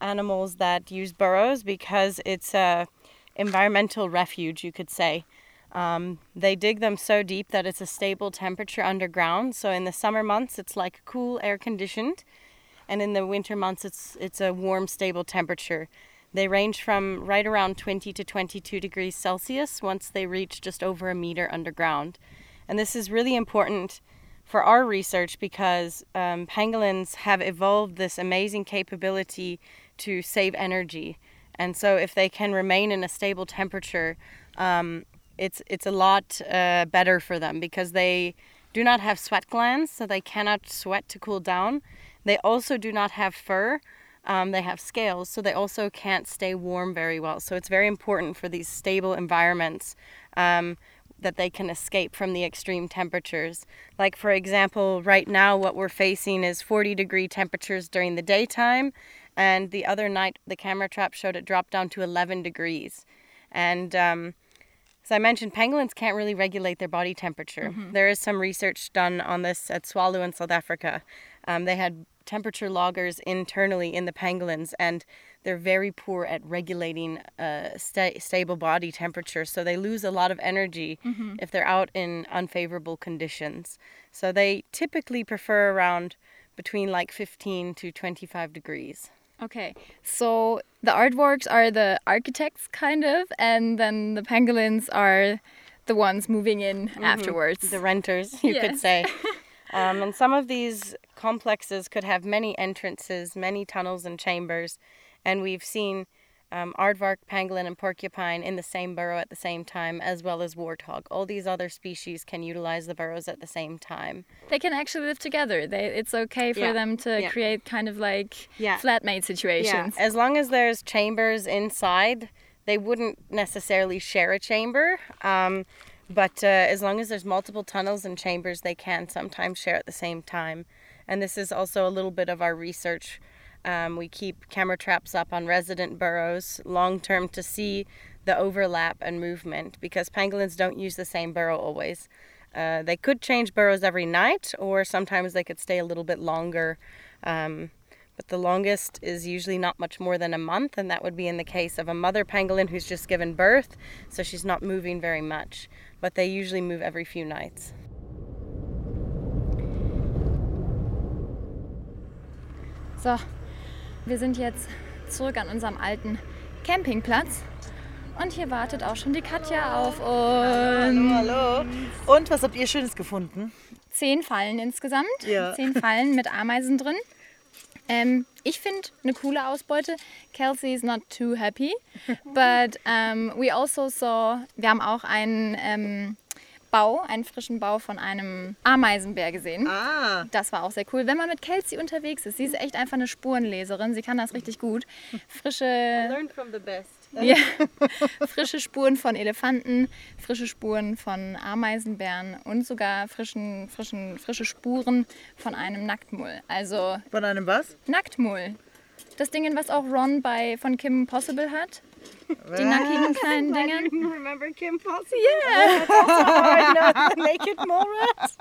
animals that use burrows because it's a environmental refuge, you could say. Um, they dig them so deep that it's a stable temperature underground. So in the summer months, it's like cool, air conditioned, and in the winter months, it's it's a warm, stable temperature. They range from right around 20 to 22 degrees Celsius once they reach just over a meter underground. And this is really important for our research because um, pangolins have evolved this amazing capability to save energy. And so, if they can remain in a stable temperature, um, it's it's a lot uh, better for them because they do not have sweat glands, so they cannot sweat to cool down. They also do not have fur. Um, they have scales, so they also can't stay warm very well. So it's very important for these stable environments um, that they can escape from the extreme temperatures. Like, for example, right now, what we're facing is 40 degree temperatures during the daytime, and the other night, the camera trap showed it dropped down to 11 degrees. And um, as I mentioned, pangolins can't really regulate their body temperature. There is some research done on this at Tswalu in South Africa. Um, they had temperature loggers internally in the pangolins, and they're very poor at regulating uh, sta- stable body temperature. So they lose a lot of energy if they're out in unfavorable conditions. So they typically prefer around between like 15 to 25 degrees. Okay, so the aardvarks are the architects, kind of, and then the pangolins are the ones moving in afterwards. the renters, you could say. um, and some of these complexes could have many entrances, many tunnels and chambers. And we've seen um, aardvark, pangolin, and porcupine in the same burrow at the same time, as well as warthog. All these other species can utilize the burrows at the same time. they can actually live together. They, it's okay for Yeah, them to yeah. create kind of like Yeah. flatmate situations. Yeah, as long as there's chambers inside, they wouldn't necessarily share a chamber. Um, but uh, as long as there's multiple tunnels and chambers, they can sometimes share at the same time. And this is also a little bit of our research. Um, we keep camera traps up on resident burrows long term to see the overlap and movement because pangolins don't use the same burrow always. Uh, they could change burrows every night, or sometimes they could stay a little bit longer. Um, but the longest is usually not much more than a month, and that would be in the case of a mother pangolin who's just given birth, so she's not moving very much. But they usually move every few nights. So, wir sind jetzt zurück an unserem alten Campingplatz. Und hier wartet auch schon die Katja auf uns. Hallo. Und was habt ihr Schönes gefunden? Zehn Fallen insgesamt. Ja. Zehn Fallen mit Ameisen drin. Ähm, ich finde eine coole Ausbeute. Kelsey is not too happy. But um, we also saw, wir haben auch einen ähm, Bau, einen frischen Bau von einem Ameisenbär gesehen. Ah, Das war auch sehr cool. Wenn man mit Kelsey unterwegs ist, sie ist echt einfach eine Spurenleserin. Sie kann das richtig gut. Frische, Learn from the best. Ja, frische Spuren von Elefanten, frische Spuren von Ameisenbären und sogar frischen, frischen, frische Spuren von einem Nacktmull. Also von einem was? Nacktmull. Das Ding, was auch Ron bei von Kim Possible hat. Die nackigen kleinen Dinger. Remember Kim Possible? Yeah. That's also naked mole rat.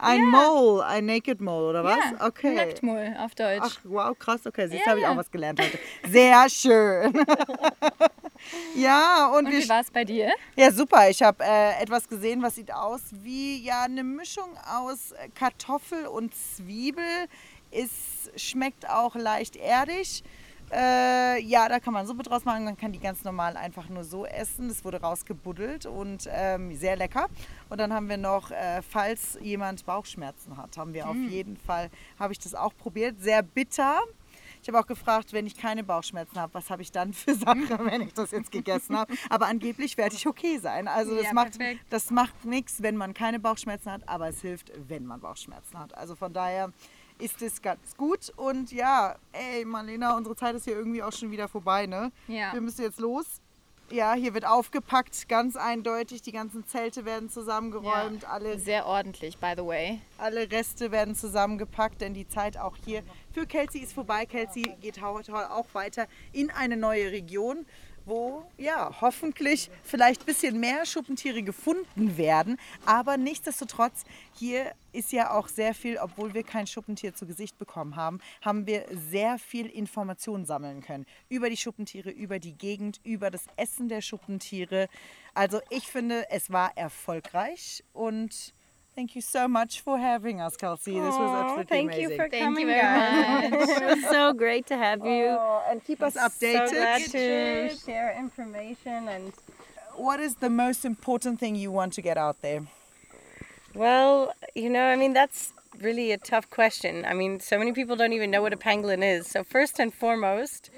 Ein Mole, ein Naked Mole, oder was? Ja, okay. Nacktmull auf Deutsch. Ach, wow, krass. Okay, siehst Ja. habe ich auch was gelernt heute. Sehr schön. ja, und, und wie war es bei dir? Ja, super. Ich habe äh, etwas gesehen, was sieht aus wie ja eine Mischung aus Kartoffel und Zwiebel. Es schmeckt auch leicht erdig. Äh, ja, da kann man Suppe draus machen. Man kann die ganz normal einfach nur so essen. Das wurde rausgebuddelt und ähm, sehr lecker. Und dann haben wir noch, äh, falls jemand Bauchschmerzen hat, haben wir auf jeden Fall, habe ich das auch probiert. Sehr bitter. Ich habe auch gefragt, wenn ich keine Bauchschmerzen habe, was habe ich dann für Sachen, wenn ich das jetzt gegessen habe. Aber angeblich werde ich okay sein. Also das Ja, macht, perfekt. das macht nichts, wenn man keine Bauchschmerzen hat, aber es hilft, wenn man Bauchschmerzen hat. Also von daher ist es ganz gut. Und ja, ey Marlena, unsere Zeit ist hier irgendwie auch schon wieder vorbei, ne? Ja. Wir müssen jetzt los. Ja, hier wird aufgepackt, ganz eindeutig. Die ganzen Zelte werden zusammengeräumt, alle Sehr ordentlich, by the way. alle Reste werden zusammengepackt, denn die Zeit auch hier für Kelsey ist vorbei. Kelsey geht auch weiter in eine neue Region, wo ja hoffentlich vielleicht ein bisschen mehr Schuppentiere gefunden werden. Aber nichtsdestotrotz, hier ist ja auch sehr viel, obwohl wir kein Schuppentier zu Gesicht bekommen haben, haben wir sehr viel Informationen sammeln können über die Schuppentiere, über die Gegend, über das Essen der Schuppentiere. Also ich finde, es war erfolgreich und Thank you so much for having us, Kelsey. This was Aw, absolutely thank amazing. you for Thank coming, you very guys. much. it was so great to have you. Oh, and keep us So updated. glad to share information and what is the most important thing you want to get out there? Well, you know, I mean, that's really a tough question. I mean, so many people don't even know what a pangolin is. So, first and foremost,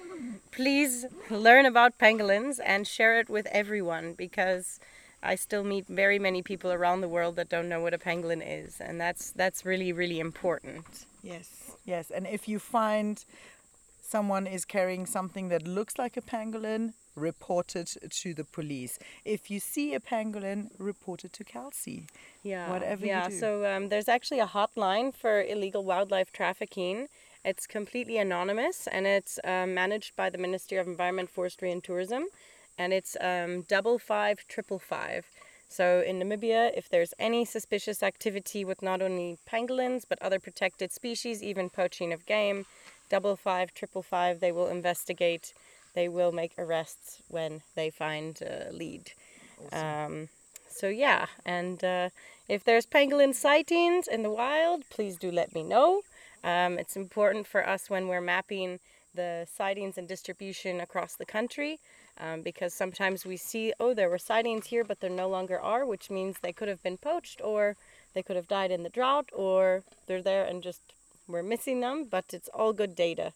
please learn about pangolins and share it with everyone because I still meet very many people around the world that don't know what a pangolin is, and that's that's really really important. Yes, yes. And if you find someone is carrying something that looks like a pangolin, report it to the police. If you see a pangolin, report it to Kelsey. Yeah. Whatever you yeah. So um, there's actually a hotline for illegal wildlife trafficking. It's completely anonymous and it's um, managed by the Ministry of Environment, Forestry and Tourism, and it's um, double five triple five. So in Namibia, if there's any suspicious activity with not only pangolins but other protected species, even poaching of game, double five triple five, they will investigate. They will make arrests when they find a lead. Um, so yeah, and uh, if there's pangolin sightings in the wild, please do let me know. Um, it's important for us when we're mapping the sightings and distribution across the country um, because sometimes we see, oh, there were sightings here, but there no longer are, which means they could have been poached or they could have died in the drought or they're there and just we're missing them, but it's all good data,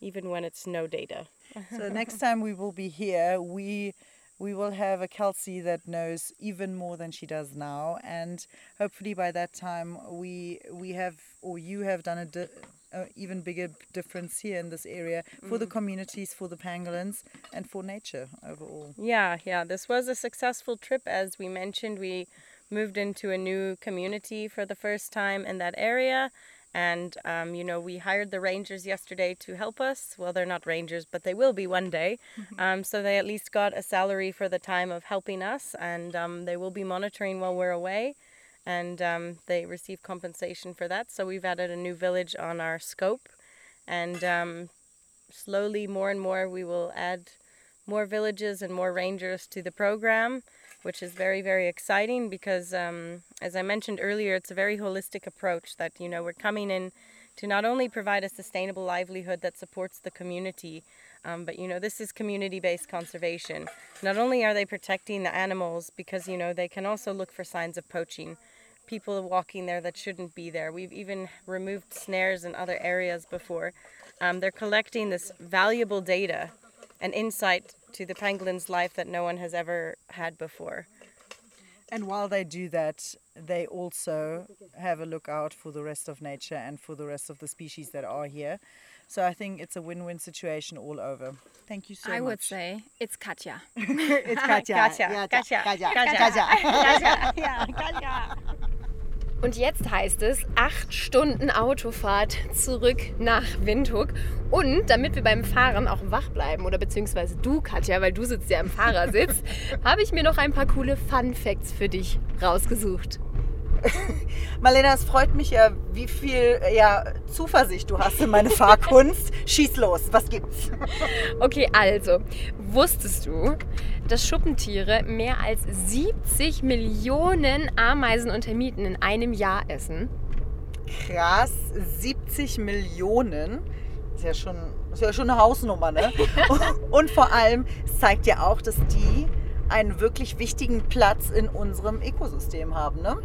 even when it's no data. so next time we will be here, we we will have a Kelsey that knows even more than she does now, and hopefully by that time we we have or you have done a. Di- a even bigger difference here in this area for the communities, for the pangolins, and for nature overall. Yeah, yeah. This was a successful trip. As we mentioned, we moved into a new community for the first time in that area. And, um, you know, we hired the rangers yesterday to help us. Well, they're not rangers, but they will be one day. Um, so they at least got a salary for the time of helping us. And um, they will be monitoring while we're away. And um, they receive compensation for that. So we've added a new village on our scope. And um, slowly, more and more, we will add more villages and more rangers to the program, which is very, very exciting because, um, as I mentioned earlier, it's a very holistic approach that, you know, we're coming in to not only provide a sustainable livelihood that supports the community, um, but, you know, this is community based conservation. Not only are they protecting the animals because, you know, they can also look for signs of poaching. People walking there that shouldn't be there. We've even removed snares in other areas before. Um, they're collecting this valuable data and insight to the pangolin's life that no one has ever had before. And while they do that, they also have a look out for the rest of nature and for the rest of the species that are here. So I think it's a win-win situation all over. Thank you so I much. I would say it's Katja. it's Katja. Katja, Ja, Katja, Katja. Katja. Katja. Ja, Katja. Und jetzt heißt es acht Stunden Autofahrt zurück nach Windhoek. Und damit wir beim Fahren auch wach bleiben, oder beziehungsweise du, Katja, weil du sitzt ja im Fahrersitz, habe ich mir noch ein paar coole Fun Facts für dich rausgesucht. Marlena, es freut mich ja, wie viel ja, Zuversicht du hast in meine Fahrkunst. Schieß los, was gibt's? Okay, also, wusstest du, dass Schuppentiere mehr als 70 Millionen Ameisen und Termiten in einem Jahr essen? Krass, 70 Millionen. Ist ja schon, ist ja schon eine Hausnummer, ne? Und vor allem, es zeigt ja auch, dass die einen wirklich wichtigen Platz in unserem Ökosystem haben, ne?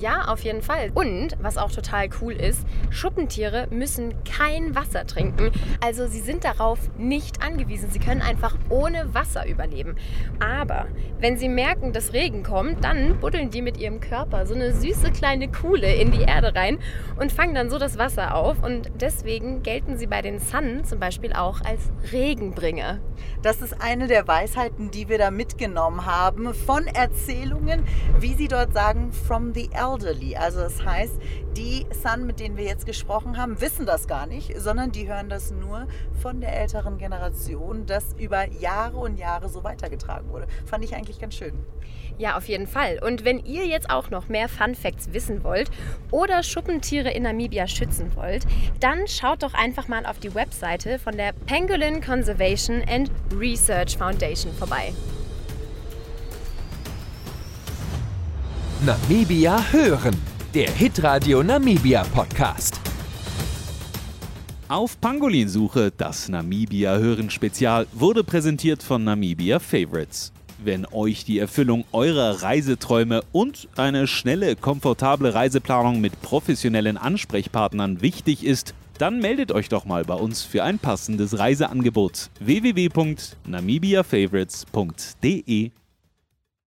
Ja, auf jeden Fall. Und was auch total cool ist, Schuppentiere müssen kein Wasser trinken. Also sie sind darauf nicht angewiesen. Sie können einfach ohne Wasser überleben. Aber wenn sie merken, dass Regen kommt, dann buddeln die mit ihrem Körper so eine süße kleine Kuhle in die Erde rein und fangen dann so das Wasser auf. Und deswegen gelten sie bei den Sun zum Beispiel auch als Regenbringer. Das ist eine der Weisheiten, die wir da mitgenommen haben von Erzählungen, wie sie dort sagen, from the elderly. Also das heißt, die Sun, mit denen wir jetzt gesprochen haben, wissen das gar nicht, sondern die hören das nur von der älteren Generation, das über Jahre und Jahre so weitergetragen wurde. Fand ich eigentlich ganz schön. Ja, auf jeden Fall. Und wenn ihr jetzt auch noch mehr Fun Facts wissen wollt oder Schuppentiere in Namibia schützen wollt, dann schaut doch einfach mal auf die Webseite von der Pangolin Conservation and Research Foundation vorbei. Namibia hören. Der Hitradio Namibia Podcast. Auf Pangolinsuche, das Namibia Hören Spezial, wurde präsentiert von Namibia Favorites. Wenn euch die Erfüllung eurer Reiseträume und eine schnelle, komfortable Reiseplanung mit professionellen Ansprechpartnern wichtig ist, dann meldet euch doch mal bei uns für ein passendes Reiseangebot. www.namibiafavorites.de